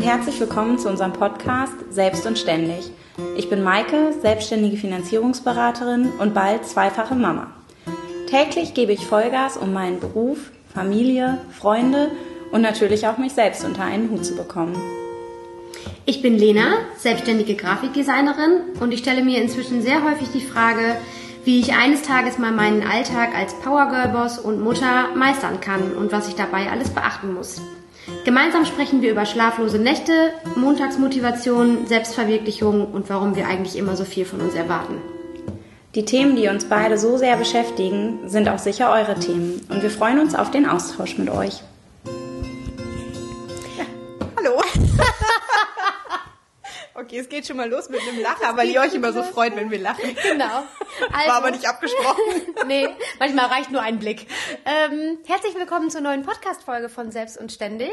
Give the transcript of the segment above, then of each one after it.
und herzlich willkommen zu unserem Podcast Selbst und Ständig. Ich bin Maike, selbstständige Finanzierungsberaterin und bald zweifache Mama. Täglich gebe ich Vollgas, um meinen Beruf, Familie, Freunde und natürlich auch mich selbst unter einen Hut zu bekommen. Ich bin Lena, selbstständige Grafikdesignerin und ich stelle mir inzwischen sehr häufig die Frage, wie ich eines Tages mal meinen Alltag als Powergirl-Boss und Mutter meistern kann und was ich dabei alles beachten muss. Gemeinsam sprechen wir über schlaflose Nächte, Montagsmotivation, Selbstverwirklichung und warum wir eigentlich immer so viel von uns erwarten. Die Themen, die uns beide so sehr beschäftigen, sind auch sicher eure Themen und wir freuen uns auf den Austausch mit euch. Okay, es geht schon mal los mit einem Lacher, weil ihr euch immer so freut, wenn wir lachen. Genau. Also, War aber nicht abgesprochen. nee, manchmal reicht nur ein Blick. Ähm, herzlich willkommen zur neuen Podcast-Folge von Selbst und Ständig.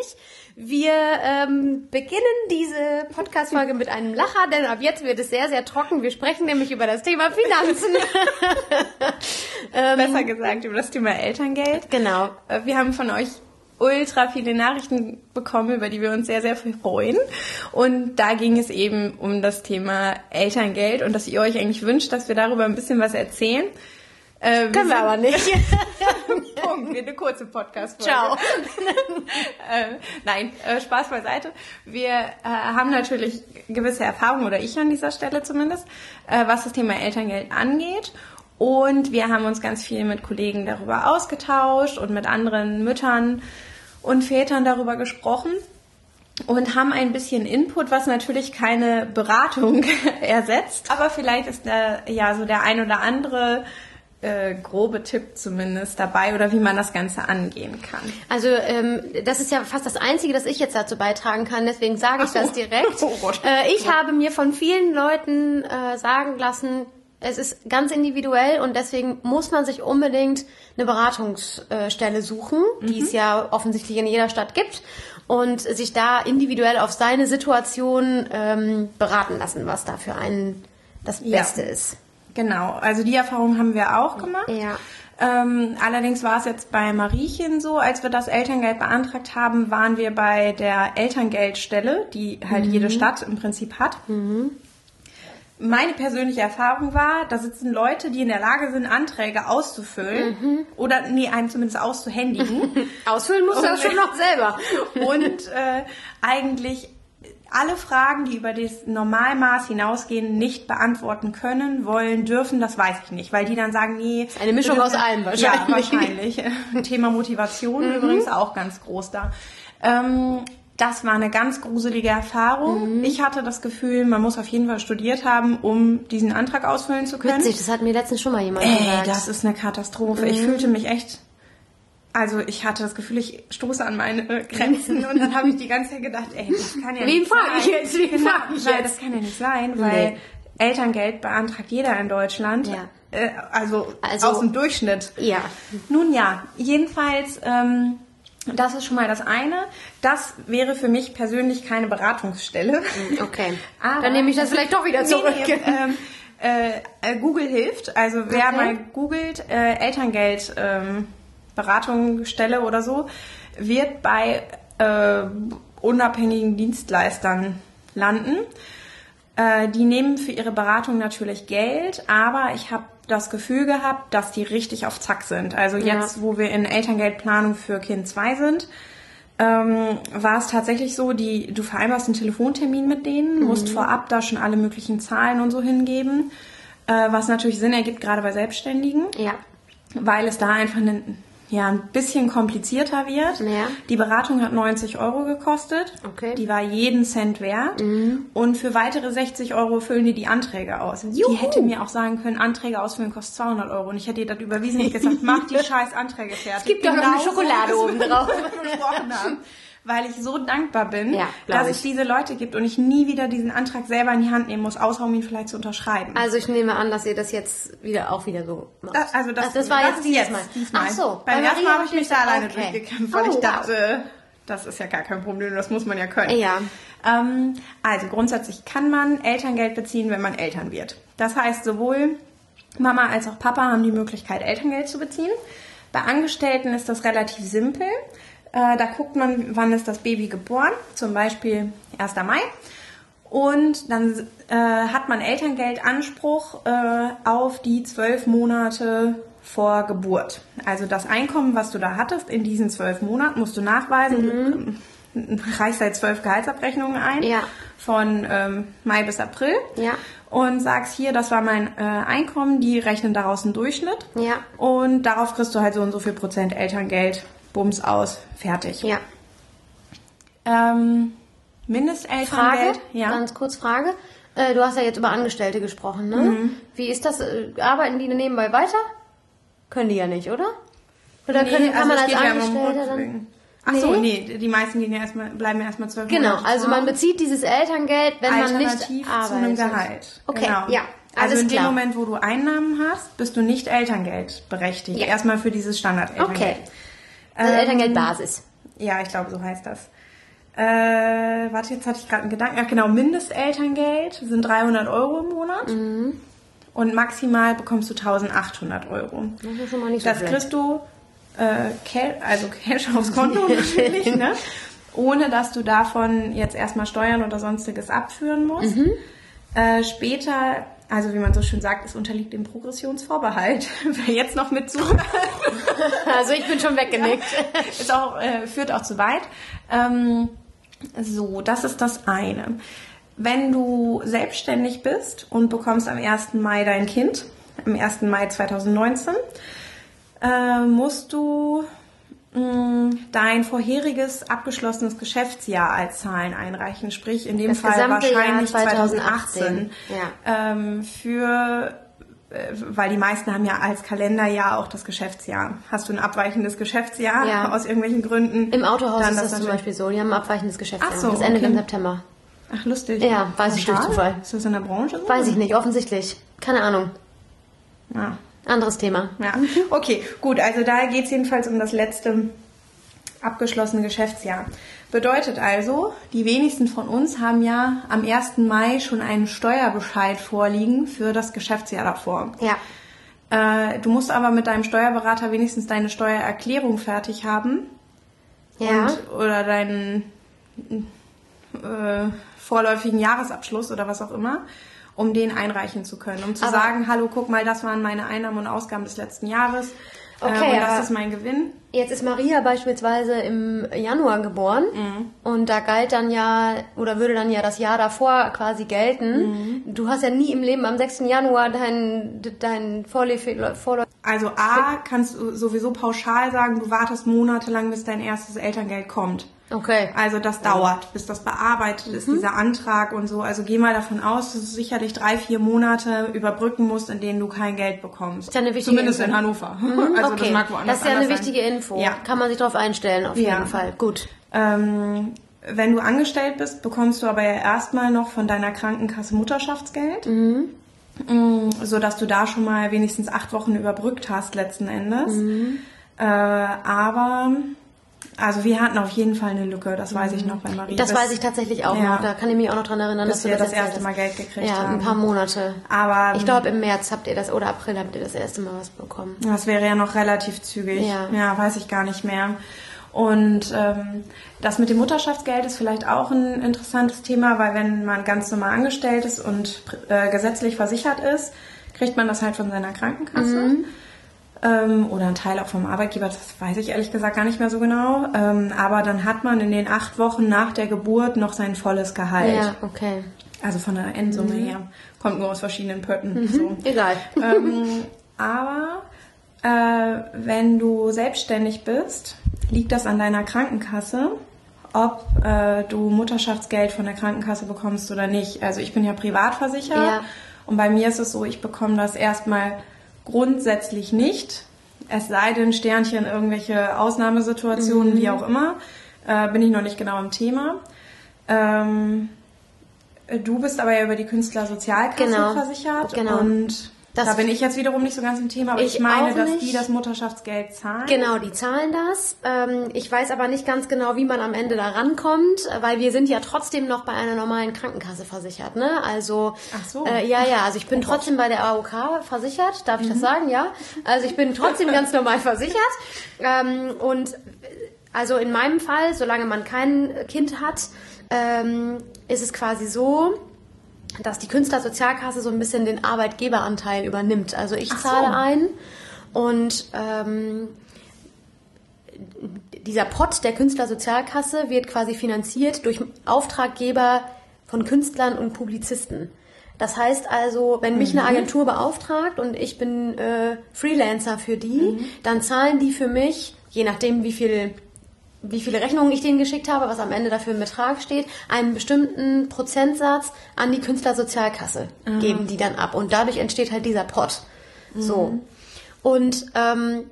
Wir ähm, beginnen diese Podcast-Folge mit einem Lacher, denn ab jetzt wird es sehr, sehr trocken. Wir sprechen nämlich über das Thema Finanzen. ähm, Besser gesagt, über das Thema Elterngeld. Genau. Äh, wir haben von euch ultra viele Nachrichten bekommen, über die wir uns sehr, sehr freuen. Und da ging es eben um das Thema Elterngeld und dass ihr euch eigentlich wünscht, dass wir darüber ein bisschen was erzählen. Äh, Können wir aber nicht. Punkt, eine kurze Podcast-Folge. Ciao. äh, nein, äh, Spaß beiseite. Wir äh, haben natürlich gewisse Erfahrungen, oder ich an dieser Stelle zumindest, äh, was das Thema Elterngeld angeht. Und wir haben uns ganz viel mit Kollegen darüber ausgetauscht und mit anderen Müttern und Vätern darüber gesprochen und haben ein bisschen Input, was natürlich keine Beratung ersetzt. Aber vielleicht ist da ja so der ein oder andere äh, grobe Tipp zumindest dabei oder wie man das Ganze angehen kann. Also ähm, das ist ja fast das Einzige, das ich jetzt dazu beitragen kann, deswegen sage ich so. das direkt. Oh äh, ich habe mir von vielen Leuten äh, sagen lassen, es ist ganz individuell und deswegen muss man sich unbedingt eine Beratungsstelle suchen, mhm. die es ja offensichtlich in jeder Stadt gibt und sich da individuell auf seine Situation ähm, beraten lassen, was da für einen das Beste ja. ist. Genau, also die Erfahrung haben wir auch gemacht. Ja. Ähm, allerdings war es jetzt bei Mariechen so, als wir das Elterngeld beantragt haben, waren wir bei der Elterngeldstelle, die halt mhm. jede Stadt im Prinzip hat. Mhm meine persönliche Erfahrung war, da sitzen Leute, die in der Lage sind, Anträge auszufüllen mhm. oder nee, einem zumindest auszuhändigen. Ausfüllen musst du das schon noch selber. und äh, eigentlich alle Fragen, die über das Normalmaß hinausgehen, nicht beantworten können, wollen, dürfen, das weiß ich nicht, weil die dann sagen, nee. Eine Mischung aus allem wahrscheinlich. Ja, wahrscheinlich. Thema Motivation mhm. übrigens auch ganz groß da. Ähm, das war eine ganz gruselige Erfahrung. Mhm. Ich hatte das Gefühl, man muss auf jeden Fall studiert haben, um diesen Antrag ausfüllen zu können. Witzig, das hat mir letztens schon mal jemand Ey, gesagt. das ist eine Katastrophe. Mhm. Ich fühlte mich echt also ich hatte das Gefühl, ich stoße an meine Grenzen und dann habe ich die ganze Zeit gedacht, ey, das kann ja Wen nicht sein. Frage ich jetzt? Wen genau, ich jetzt? Das kann ja nicht sein, weil nee. Elterngeld beantragt jeder in Deutschland. Ja. Äh, also, also aus dem Durchschnitt. Ja. Nun ja, jedenfalls ähm, das ist schon mal das eine. Das wäre für mich persönlich keine Beratungsstelle. Hm, okay. Aber Dann nehme ich das vielleicht doch wieder zurück. Nee, ähm, äh, Google hilft. Also wer okay. mal googelt, äh, Elterngeld ähm, Beratungsstelle oder so, wird bei äh, unabhängigen Dienstleistern landen. Äh, die nehmen für ihre Beratung natürlich Geld, aber ich habe das Gefühl gehabt, dass die richtig auf Zack sind. Also jetzt, ja. wo wir in Elterngeldplanung für Kind 2 sind, ähm, war es tatsächlich so, die, du vereinbarst einen Telefontermin mit denen, mhm. musst vorab da schon alle möglichen Zahlen und so hingeben, äh, was natürlich Sinn ergibt, gerade bei Selbstständigen. Ja. Weil es da einfach eine, ja, ein bisschen komplizierter wird. Ja. Die Beratung hat 90 Euro gekostet. Okay. Die war jeden Cent wert. Mhm. Und für weitere 60 Euro füllen die die Anträge aus. Juhu. Die hätte mir auch sagen können, Anträge ausfüllen kostet 200 Euro. Und ich hätte ihr das überwiesen und gesagt, mach die scheiß Anträge fertig. Es gibt doch genau noch eine Schokolade so, oben drauf. Weil ich so dankbar bin, ja, dass ich. es diese Leute gibt und ich nie wieder diesen Antrag selber in die Hand nehmen muss, außer um ihn vielleicht zu unterschreiben. Also ich nehme an, dass ihr das jetzt wieder auch wieder so macht. Also das, also das war das jetzt dieses Mal. Diesmal. Ach so. Beim ersten Mal habe ich mich da alleine okay. durchgekämpft, weil oh, ich dachte, das ist ja gar kein Problem, das muss man ja können. Ja. Ähm, also grundsätzlich kann man Elterngeld beziehen, wenn man Eltern wird. Das heißt, sowohl Mama als auch Papa haben die Möglichkeit, Elterngeld zu beziehen. Bei Angestellten ist das relativ simpel. Äh, da guckt man, wann ist das Baby geboren, zum Beispiel 1. Mai. Und dann äh, hat man Elterngeldanspruch äh, auf die zwölf Monate vor Geburt. Also das Einkommen, was du da hattest in diesen zwölf Monaten, musst du nachweisen. Du reichst halt zwölf Gehaltsabrechnungen ein Ja. von ähm, Mai bis April Ja. und sagst hier, das war mein äh, Einkommen, die rechnen daraus einen Durchschnitt. Ja. Und darauf kriegst du halt so und so viel Prozent Elterngeld, Bums aus, fertig. Ja. Ähm, Frage, Mindestelterngeld, ja. ganz kurz Frage. Äh, du hast ja jetzt über Angestellte gesprochen, ne? Mhm. Wie ist das? Äh, Arbeiten die nebenbei weiter? Können die ja nicht, oder? Oder Nee, können, kann also man als geht ja Angestellter dann? Ach so, Nee. nee, die meisten gehen ja erstmal, bleiben ja erstmal zwölf Genau, Monate also man bezieht dieses Elterngeld, wenn man nicht arbeitet. zu einem Gehalt. Okay, genau. ja, Also alles in klar. dem Moment, wo du Einnahmen hast, bist du nicht Elterngeld berechtigt. Ja. Erstmal für dieses Standard-Elterngeld. Okay. Also Ähm, Elterngeldbasis. Ja, ich glaube, so heißt das. Äh, warte, jetzt hatte ich gerade einen Gedanken. Ach genau, Mindestelterngeld sind 300 Euro im Monat. Mhm. Und maximal bekommst du 1800 Euro. Das ist schon mal nicht so Das kriegst du äh, Cash, also Cash aufs Konto natürlich, ne? ohne dass du davon jetzt erstmal Steuern oder sonstiges abführen musst. Mhm. Äh, später, also wie man so schön sagt, es unterliegt dem Progressionsvorbehalt. Wer jetzt noch mit zuhört, Also ich bin schon weggenickt. ist auch, äh, führt auch zu weit. Ähm, so, das ist das eine. Wenn du selbstständig bist und bekommst am 1. Mai dein Kind, am 1. Mai 2019, äh, musst du dein vorheriges abgeschlossenes Geschäftsjahr als Zahlen einreichen, sprich in dem Das Fall gesamte Jahr wahrscheinlich 2018. 2018. Ja. Ähm, für äh, weil die meisten haben ja als Kalenderjahr auch das Geschäftsjahr. Hast du ein abweichendes Geschäftsjahr Ja. aus irgendwelchen Gründen? Im Autohaus dann ist das zum natürlich- Beispiel so. Die haben ein abweichendes Geschäftsjahr. Ach so, das endet okay. im September. Ach, lustig. Ja, weiß ich durch. Zufall. Ist das in der Branche so? Weiß ich nicht, offensichtlich. Keine Ahnung. Ja. Anderes Thema. ja. Okay, gut. Also da geht es jedenfalls um das letzte abgeschlossene Geschäftsjahr. Bedeutet also, die wenigsten von uns haben ja am 1. Mai schon einen Steuerbescheid vorliegen für das Geschäftsjahr davor. Ja. Äh, du musst aber mit deinem Steuerberater wenigstens deine Steuererklärung fertig haben. Ja. und, oder deinen äh, vorläufigen Jahresabschluss oder was auch immer, um den einreichen zu können, um zu Aber- sagen, hallo, guck mal, das waren meine Einnahmen und Ausgaben des letzten Jahres Okay, äh, und das ist mein Gewinn. Jetzt ist Maria beispielsweise im Januar geboren Mhm. und da galt dann ja oder würde dann ja das Jahr davor quasi gelten. Mhm. Du hast ja nie im Leben am 6. Januar dein, dein Vorläufig Also A, kannst du sowieso pauschal sagen, du wartest monatelang, bis dein erstes Elterngeld kommt. Okay. Also das dauert, bis das bearbeitet ist, Mhm. dieser Antrag und so. Also geh mal davon aus, dass du sicherlich drei, vier Monate überbrücken musst, in denen du kein Geld bekommst. ist ja eine wichtige Zumindest Info. in Hannover. Mhm, Also okay. das mag woanders Das ist ja eine anders sein. Info. Ja. Kann man sich darauf einstellen, auf Ja. jeden Fall. Gut. Ähm, wenn du angestellt bist, bekommst du aber ja erstmal noch von deiner Krankenkasse Mutterschaftsgeld. Mhm. Mm, So dass du da schon mal wenigstens acht Wochen überbrückt hast letzten Endes. Mhm. Äh, aber, also wir hatten auf jeden Fall eine Lücke, das weiß ich noch bei Marie. Das weiß ich tatsächlich auch Ja. noch. Da kann ich mich auch noch dran erinnern, Bis dass du wir das, das erste. Mal Geld gekriegt Ja, haben. ein paar Monate. Aber Ich glaube, im März habt ihr das, oder April habt ihr das erste Mal was bekommen. Das wäre ja noch relativ zügig. Ja. Ja, weiß ich gar nicht mehr. Und ähm, das mit dem Mutterschaftsgeld ist vielleicht auch ein interessantes Thema, weil wenn man ganz normal angestellt ist und äh, gesetzlich versichert ist, kriegt man das halt von seiner Krankenkasse. Ähm, oder ein Teil auch vom Arbeitgeber, das weiß ich ehrlich gesagt gar nicht mehr so genau. Ähm, aber dann hat man in den acht Wochen nach der Geburt noch sein volles Gehalt. Ja, okay. Also von der Endsumme her. Kommt nur aus verschiedenen Pötten. So. Egal. ähm, aber äh, wenn du selbstständig bist, liegt das an deiner Krankenkasse, ob äh, du Mutterschaftsgeld von der Krankenkasse bekommst oder nicht. Also ich bin ja privat versichert Ja. und bei mir ist es so, ich bekomme das erstmal grundsätzlich nicht. Es sei denn, Sternchen, irgendwelche Ausnahmesituationen, Mhm. wie auch immer, äh, bin ich noch nicht genau im Thema. Ähm, du bist aber ja über die Künstlersozialkasse Genau. versichert Genau. und da bin ich jetzt wiederum nicht so ganz im Thema, aber ich, Ich meine, dass nicht. die das Mutterschaftsgeld zahlen. Genau, die zahlen das. Ähm, ich weiß aber nicht ganz genau, wie man am Ende da rankommt, weil wir sind ja trotzdem noch bei einer normalen Krankenkasse versichert. Ne? Also Ach so. äh, ja, ja. Also ich bin trotzdem bei der AOK versichert. Darf ich das sagen? Ja. Also ich bin trotzdem ganz normal versichert. Ähm, und Also in meinem Fall, solange man kein Kind hat, ähm, ist es quasi so, dass die Künstlersozialkasse so ein bisschen den Arbeitgeberanteil übernimmt. Also ich Ach so. zahle ein und ähm, dieser Pot der Künstlersozialkasse wird quasi finanziert durch Auftraggeber von Künstlern und Publizisten. Das heißt also, wenn mich eine Agentur beauftragt und ich bin äh, Freelancer für die, dann zahlen die für mich, je nachdem wie viel wie viele Rechnungen ich denen geschickt habe, was am Ende dafür im Betrag steht, einen bestimmten Prozentsatz an die Künstlersozialkasse geben die dann ab. Und dadurch entsteht halt dieser Pot. So. Und ähm,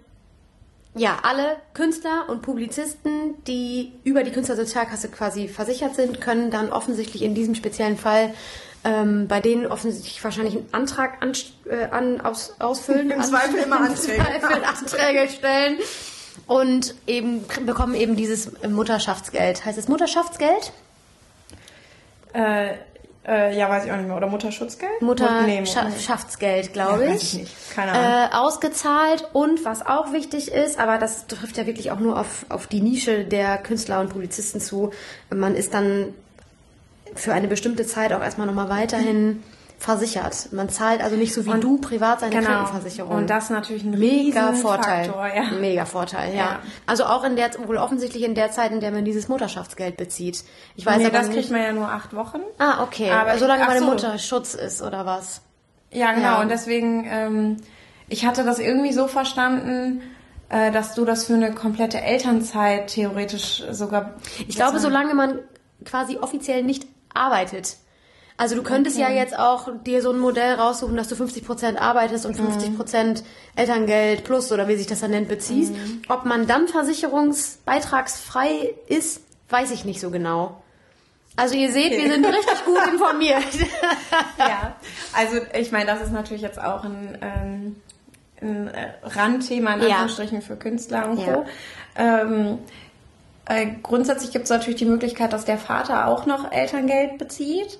ja, alle Künstler und Publizisten, die über die Künstlersozialkasse quasi versichert sind, können dann offensichtlich in diesem speziellen Fall ähm, bei denen offensichtlich wahrscheinlich einen Antrag an, äh, an, aus, ausfüllen. Im Zweifel immer Anträge. Zweifel Anträge stellen. Und eben bekommen eben dieses Mutterschaftsgeld. Heißt es Mutterschaftsgeld? Äh, äh, ja, weiß ich auch nicht mehr. Oder Mutterschutzgeld? Mutterschaftsgeld, glaube Ja, ich. weiß ich nicht. Keine Ahnung. Äh, ausgezahlt und was auch wichtig ist, aber das trifft ja wirklich auch nur auf, auf die Nische der Künstler und Publizisten zu. Man ist dann für eine bestimmte Zeit auch erstmal nochmal weiterhin versichert. Man zahlt also nicht so wie Und- du privat seine Genau. Krankenversicherung. Und das ist natürlich ein Mega Vorteil. Faktor, ja. Mega Vorteil, ja. Ja. Also auch in der, wohl offensichtlich in der Zeit, in der man dieses Mutterschaftsgeld bezieht. Ich weiß nee, aber das nicht. kriegt man ja nur acht Wochen. ah, okay. Aber- solange ach meine so. Mutter Schutz ist, oder was? Ja, genau. Ja. Und deswegen, ähm, ich hatte das irgendwie so verstanden, äh, dass du das für eine komplette Elternzeit theoretisch sogar. Ich glaube, solange man quasi offiziell nicht arbeitet. Also du könntest ja jetzt auch dir so ein Modell raussuchen, dass du 50% arbeitest und 50% Elterngeld plus oder wie sich das dann nennt beziehst. Ob man dann versicherungsbeitragsfrei ist, weiß ich nicht so genau. Also ihr seht, wir sind richtig gut informiert. Ja. Also ich meine, das ist natürlich jetzt auch ein, ähm, ein äh, Randthema in Ja. Anführungsstrichen für Künstler und Ja. Co. Ähm, äh, grundsätzlich gibt es natürlich die Möglichkeit, dass der Vater auch noch Elterngeld bezieht.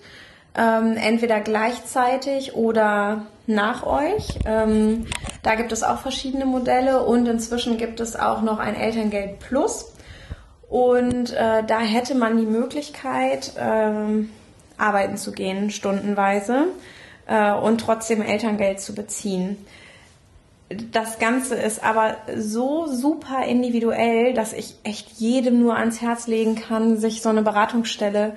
Ähm, entweder gleichzeitig oder nach euch. Ähm, da gibt es auch verschiedene Modelle und inzwischen gibt es auch noch ein Elterngeld Plus. Und äh, da hätte man die Möglichkeit, ähm, arbeiten zu gehen, stundenweise, äh, und trotzdem Elterngeld zu beziehen. Das Ganze ist aber so super individuell, dass ich echt jedem nur ans Herz legen kann, sich so eine Beratungsstelle äh,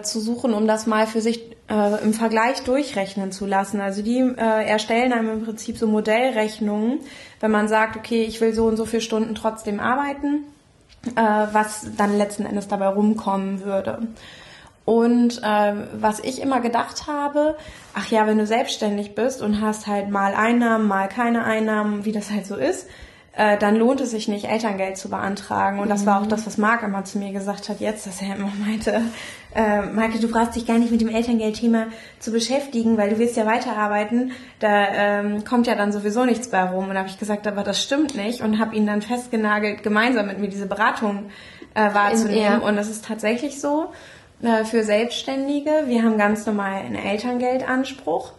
zu suchen, um das mal für sich äh, im Vergleich durchrechnen zu lassen. Also die äh, erstellen einem im Prinzip so Modellrechnungen, wenn man sagt, okay, ich will so und so viele Stunden trotzdem arbeiten, äh, was dann letzten Endes dabei rumkommen würde. Und äh, was ich immer gedacht habe, ach ja, wenn du selbstständig bist und hast halt mal Einnahmen, mal keine Einnahmen, wie das halt so ist, äh, dann lohnt es sich nicht, Elterngeld zu beantragen. Und das war auch das, was Marc immer zu mir gesagt hat jetzt, dass er immer meinte, äh, Maike, du brauchst dich gar nicht mit dem Elterngeldthema zu beschäftigen, weil du willst ja weiterarbeiten. Da ähm, kommt ja dann sowieso nichts bei rum. Und da habe ich gesagt, aber das stimmt nicht und habe ihn dann festgenagelt, gemeinsam mit mir diese Beratung äh, wahrzunehmen. Und es ist tatsächlich so, äh, für Selbstständige, wir haben ganz normal einen Elterngeldanspruch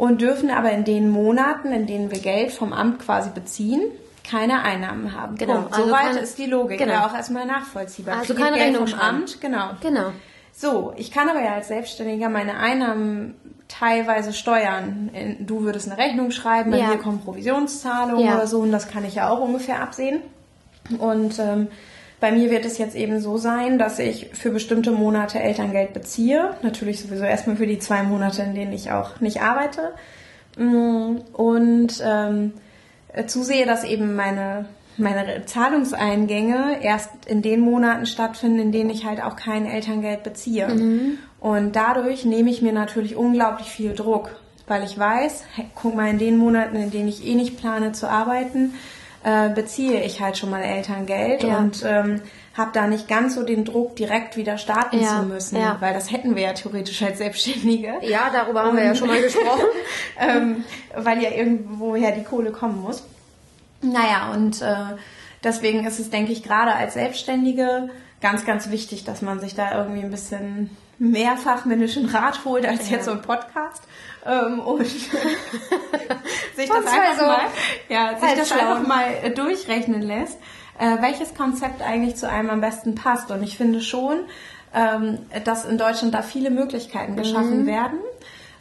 und dürfen aber in den Monaten, in denen wir Geld vom Amt quasi beziehen, keine Einnahmen haben. Genau, Punkt. also Soweit keine- ist die Logik genau. ja auch erstmal nachvollziehbar. Also keine Geld Rechnung vom schreiben. Amt, genau. genau. So, ich kann aber ja als Selbstständiger meine Einnahmen teilweise steuern. Du würdest eine Rechnung schreiben, bei Ja. mir kommen Provisionszahlungen Ja. oder so und das kann ich ja auch ungefähr absehen. Und ähm, bei mir wird es jetzt eben so sein, dass ich für bestimmte Monate Elterngeld beziehe. Natürlich sowieso erstmal für die zwei Monate, in denen ich auch nicht arbeite. Mm, Und ähm, äh, zusehe, dass eben meine, meine Zahlungseingänge erst in den Monaten stattfinden, in denen ich halt auch kein Elterngeld beziehe. Und dadurch nehme ich mir natürlich unglaublich viel Druck, weil ich weiß, guck mal, in den Monaten, in denen ich eh nicht plane zu arbeiten, äh, beziehe ich halt schon mal Elterngeld Ja. und ähm, habe da nicht ganz so den Druck, direkt wieder starten Ja, zu müssen, ja. weil das hätten wir ja theoretisch als Selbstständige Ja, darüber haben wir ja schon mal gesprochen. ähm, weil ja irgendwoher die Kohle kommen muss. Naja, und äh, deswegen ist es, denke ich, gerade als Selbstständige ganz, ganz wichtig, dass man sich da irgendwie ein bisschen mehr fachmännischen Rat holt als jetzt so ein Podcast. Ähm, und sich das halt einfach so mal, ja, sich das halbschlau. einfach mal äh, durchrechnen lässt. äh, welches Konzept eigentlich zu einem am besten passt. Und ich finde schon, ähm, dass in Deutschland da viele Möglichkeiten geschaffen mhm. werden.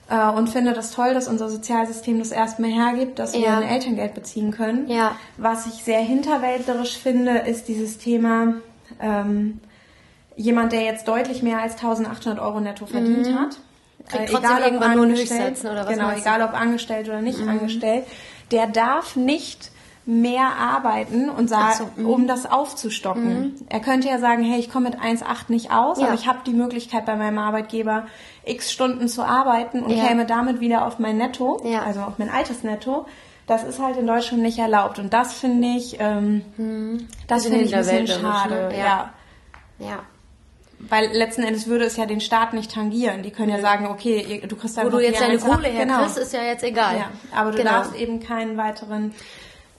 Äh, und finde das toll, dass unser Sozialsystem das erstmal hergibt, dass ja. wir ein Elterngeld beziehen können. Ja. Was ich sehr hinterwäldlerisch finde, ist dieses Thema, ähm, jemand, der jetzt deutlich mehr als 1800 Euro netto verdient mhm. hat, äh, egal nur Höchstsätzen oder was Genau, egal ob angestellt oder nicht mhm. angestellt, der darf nicht mehr arbeiten und sagen, so, mhm. um das aufzustocken. Mhm. Er könnte ja sagen, hey, ich komme mit 1,8 nicht aus, ja. aber ich habe die Möglichkeit bei meinem Arbeitgeber x Stunden zu arbeiten und ja. käme damit wieder auf mein Netto, ja. also auf mein altes Netto. Das ist halt in Deutschland nicht erlaubt und das finde ich, ähm, mhm. das finde ich ein bisschen schade. Ne? Ja. ja. Weil letzten Endes würde es ja den Staat nicht tangieren. Die können ja sagen, okay, du kriegst einfach Wo du jetzt deine Kohle herkriegst, genau. ist ja jetzt egal. Ja, aber du genau. darfst eben keinen weiteren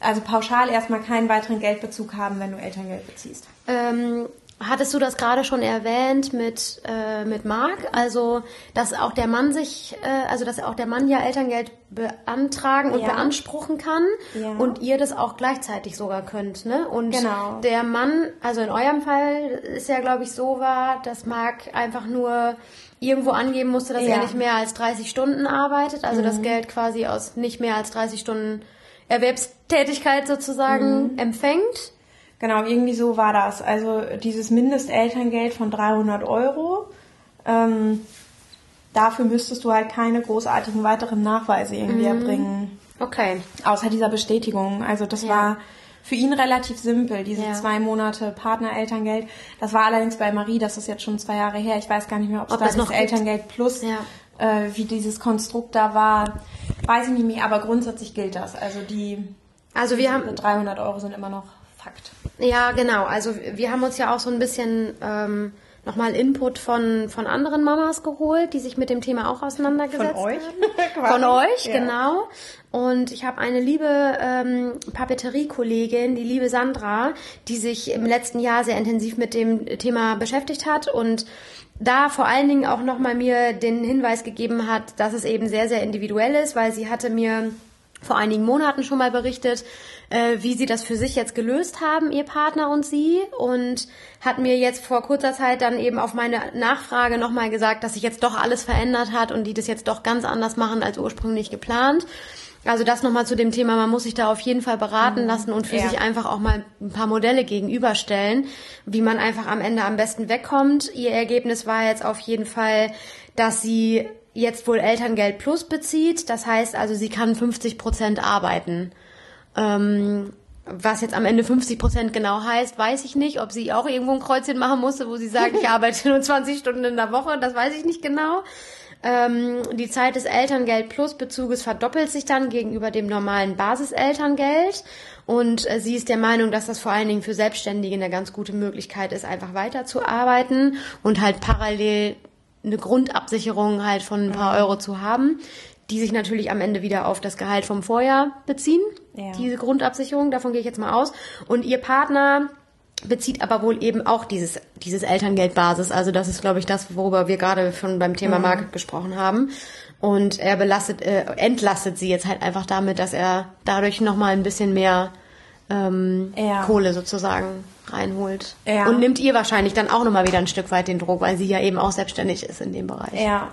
also pauschal erstmal keinen weiteren Geldbezug haben, wenn du Elterngeld beziehst. Ähm, hattest du das gerade schon erwähnt mit, äh, mit Marc? Also, dass auch der Mann sich, äh, also dass auch der Mann ja Elterngeld beantragen und ja. beanspruchen kann ja. und ihr das auch gleichzeitig sogar könnt, ne? Und genau. der Mann, also in eurem Fall ist ja, glaube ich, so war, dass Marc einfach nur irgendwo angeben musste, dass ja. er nicht mehr als 30 Stunden arbeitet, also mhm. das Geld quasi aus nicht mehr als 30 Stunden Erwerbstätigkeit sozusagen mhm. empfängt. Genau, irgendwie so war das. Also dieses Mindestelterngeld von 300 Euro, ähm, dafür müsstest du halt keine großartigen weiteren Nachweise irgendwie mhm. erbringen. Okay. Außer dieser Bestätigung. Also das ja. war für ihn relativ simpel, diese ja. zwei Monate Partnerelterngeld. Das war allerdings bei Marie, das ist jetzt schon zwei Jahre her. Ich weiß gar nicht mehr, ob es da das noch Elterngeld plus, ja. äh, wie dieses Konstrukt da war, weiß ich nicht mehr. Aber grundsätzlich gilt das. Also die, also wir haben 300 Euro sind immer noch Fakt. Ja, genau. Also wir haben uns ja auch so ein bisschen ähm, nochmal Input von, von anderen Mamas geholt, die sich mit dem Thema auch auseinandergesetzt von euch? haben. von euch, ja. genau. Und ich habe eine liebe ähm, Papeterie-Kollegin, die liebe Sandra, die sich im letzten Jahr sehr intensiv mit dem Thema beschäftigt hat und da vor allen Dingen auch nochmal mir den Hinweis gegeben hat, dass es eben sehr, sehr individuell ist, weil sie hatte mir vor einigen Monaten schon mal berichtet, äh, wie sie das für sich jetzt gelöst haben, ihr Partner und sie. Und hat mir jetzt vor kurzer Zeit dann eben auf meine Nachfrage nochmal gesagt, dass sich jetzt doch alles verändert hat und die das jetzt doch ganz anders machen als ursprünglich geplant. Also das nochmal zu dem Thema, man muss sich da auf jeden Fall beraten mhm. lassen und für ja. sich einfach auch mal ein paar Modelle gegenüberstellen, wie man einfach am Ende am besten wegkommt. Ihr Ergebnis war jetzt auf jeden Fall, dass sie jetzt wohl Elterngeld Plus bezieht. Das heißt also, sie kann 50 Prozent arbeiten. Ähm, was jetzt am Ende 50 Prozent genau heißt, weiß ich nicht. Ob sie auch irgendwo ein Kreuzchen machen musste, wo sie sagt, ich arbeite nur 20 Stunden in der Woche, das weiß ich nicht genau. Ähm, die Zeit des Elterngeld Plus Bezuges verdoppelt sich dann gegenüber dem normalen Basiselterngeld. Und äh, sie ist der Meinung, dass das vor allen Dingen für Selbstständige eine ganz gute Möglichkeit ist, einfach weiterzuarbeiten und halt parallel eine Grundabsicherung halt von ein paar mhm. Euro zu haben, die sich natürlich am Ende wieder auf das Gehalt vom Vorjahr beziehen. Ja. Diese Grundabsicherung, davon gehe ich jetzt mal aus. Und ihr Partner bezieht aber wohl eben auch dieses, dieses Elterngeldbasis. Also das ist, glaube ich, das, worüber wir gerade schon beim Thema mhm. Market gesprochen haben. Und er belastet, äh, entlastet sie jetzt halt einfach damit, dass er dadurch nochmal ein bisschen mehr ähm, ja. Kohle sozusagen reinholt. Ja. Und nimmt ihr wahrscheinlich dann auch nochmal wieder ein Stück weit den Druck, weil sie ja eben auch selbstständig ist in dem Bereich. Ja,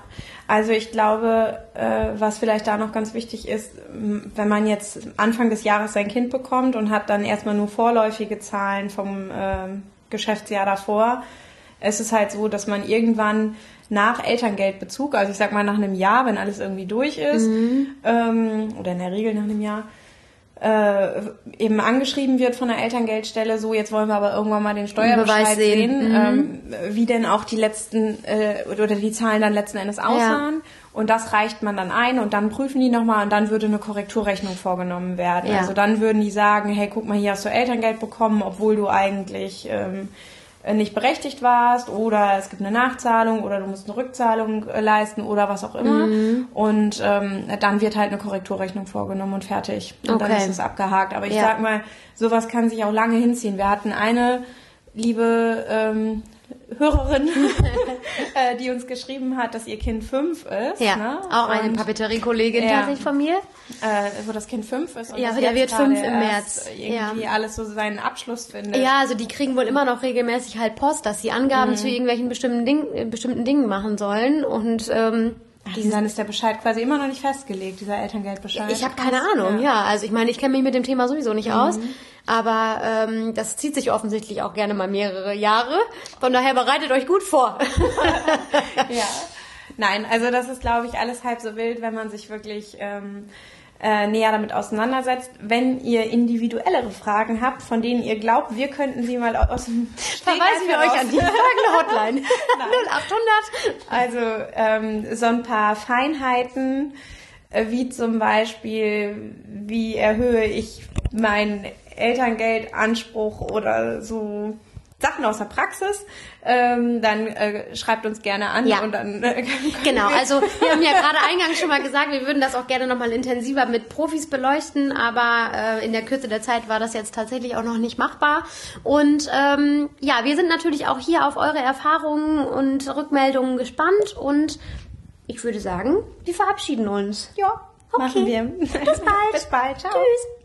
also ich glaube, äh, was vielleicht da noch ganz wichtig ist, wenn man jetzt Anfang des Jahres sein Kind bekommt und hat dann erstmal nur vorläufige Zahlen vom äh, Geschäftsjahr davor, es ist halt so, dass man irgendwann nach Elterngeldbezug, also ich sag mal nach einem Jahr, wenn alles irgendwie durch ist, mhm. ähm, oder in der Regel nach einem Jahr, äh, eben angeschrieben wird von der Elterngeldstelle, so jetzt wollen wir aber irgendwann mal den Steuerbescheid sehen, sehen mhm. ähm, wie denn auch die letzten äh, oder die Zahlen dann letzten Endes aussahen. Ja. Und das reicht man dann ein und dann prüfen die nochmal und dann würde eine Korrekturrechnung vorgenommen werden. Ja. Also dann würden die sagen, hey, guck mal, hier hast du Elterngeld bekommen, obwohl du eigentlich ähm, äh, nicht berechtigt warst oder es gibt eine Nachzahlung oder du musst eine Rückzahlung äh, leisten oder was auch immer. Mhm. Und ähm, dann wird halt eine Korrekturrechnung vorgenommen und fertig. Und okay. dann ist es abgehakt. Aber ich ja. sag mal, sowas kann sich auch lange hinziehen. Wir hatten eine liebe ähm, Hörerin, äh, die uns geschrieben hat, dass ihr Kind fünf ist. Ja, ne? auch eine Papeteriekollegin Ja. tatsächlich von mir. Äh, wo das Kind fünf ist. Und Ja, der wird fünf im März. Irgendwie Ja. alles so seinen Abschluss findet. Ja, also die kriegen wohl immer noch regelmäßig halt Post, dass sie Angaben zu irgendwelchen bestimmten, Ding, äh, bestimmten Dingen machen sollen. Und ähm, Ach, und dann ist der Bescheid quasi immer noch nicht festgelegt, dieser Elterngeldbescheid. ich habe keine Ahnung, ja. Also ich meine, ich kenne mich mit dem Thema sowieso nicht aus. Aber ähm, das zieht sich offensichtlich auch gerne mal mehrere Jahre. Von daher bereitet euch gut vor. Ja. Nein, also das ist, glaube ich, alles halb so wild, wenn man sich wirklich ähm, äh, näher damit auseinandersetzt. Wenn ihr individuellere Fragen habt, von denen ihr glaubt, wir könnten sie mal aus dem Verweisen wir euch an die heraus- folgende Hotline. 0800. Also ähm, so ein paar Feinheiten, äh, wie zum Beispiel, wie erhöhe ich meinen Elterngeldanspruch oder so Sachen aus der Praxis, ähm, dann äh, schreibt uns gerne an Ja. und dann äh, Genau, also wir haben ja gerade eingangs schon mal gesagt, wir würden das auch gerne nochmal intensiver mit Profis beleuchten, aber äh, in der Kürze der Zeit war das jetzt tatsächlich auch noch nicht machbar. Und ähm, ja, wir sind natürlich auch hier auf eure Erfahrungen und Rückmeldungen gespannt und ich würde sagen, wir verabschieden uns. ja, Okay. machen wir. Bis bald. Bis bald. Ciao. Tschüss.